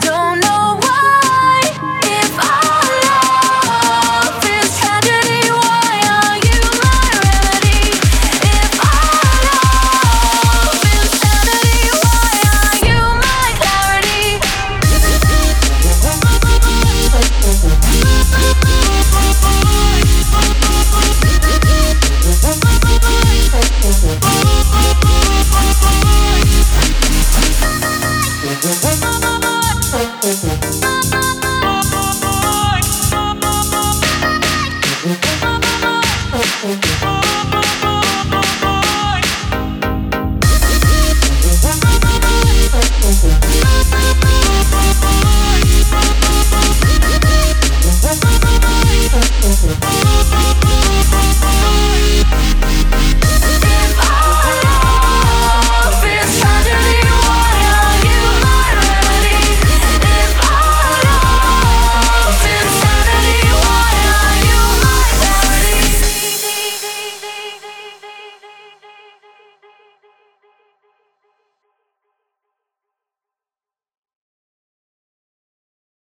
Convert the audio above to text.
don't